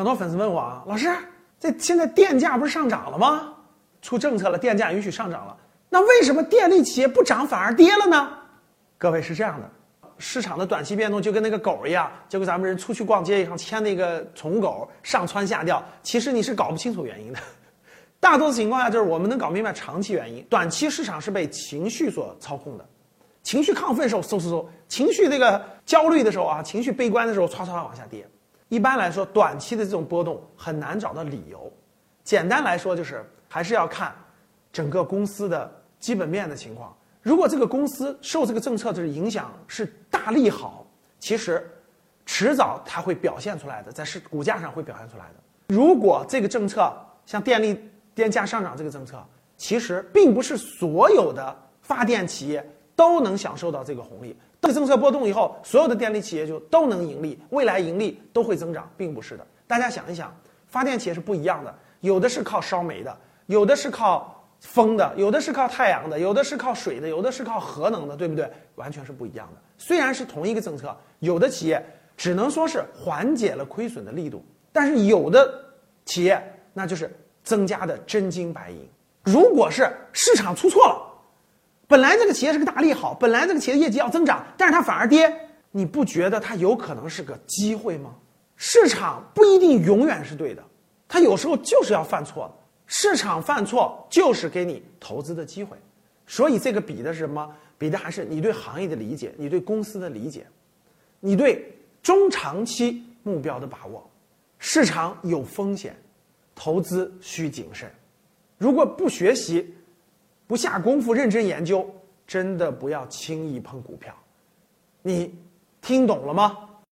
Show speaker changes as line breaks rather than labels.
很多粉丝问我啊，老师，这现在电价不是上涨了吗？出政策了，电价允许上涨了，那为什么电力企业不涨反而跌了呢？各位是这样的，市场的短期变动就跟那个狗一样，就跟咱们人出去逛街一样，牵那个宠物狗上蹿下跳，其实你是搞不清楚原因的。大多数情况下，就是我们能搞明白长期原因，短期市场是被情绪所操控的。情绪亢奋的时候，嗖嗖嗖；情绪这个焦虑的时候啊，情绪悲观的时候，唰唰往下跌。一般来说，短期的这种波动很难找到理由。简单来说，就是还是要看整个公司的基本面的情况。如果这个公司受这个政策的影响是大利好，其实迟早它会表现出来的，在市股价上会表现出来的。如果这个政策像电力电价上涨这个政策，其实并不是所有的发电企业。都能享受到这个红利。这个政策波动以后，所有的电力企业就都能盈利，未来盈利都会增长，并不是的。大家想一想，发电企业是不一样的，有的是靠烧煤的，有的是靠风的，有的是靠太阳的，有的是靠水的，有的是靠核能的，对不对？完全是不一样的。虽然是同一个政策，有的企业只能说是缓解了亏损的力度，但是有的企业那就是增加的真金白银。如果是市场出错了。本来这个企业是个大利好，本来这个企业业绩要增长，但是它反而跌，你不觉得它有可能是个机会吗？市场不一定永远是对的，它有时候就是要犯错。市场犯错就是给你投资的机会，所以这个比的是什么？比的还是你对行业的理解，你对公司的理解，你对中长期目标的把握。市场有风险，投资需谨慎。如果不学习，不下功夫认真研究，真的不要轻易碰股票。你听懂了吗？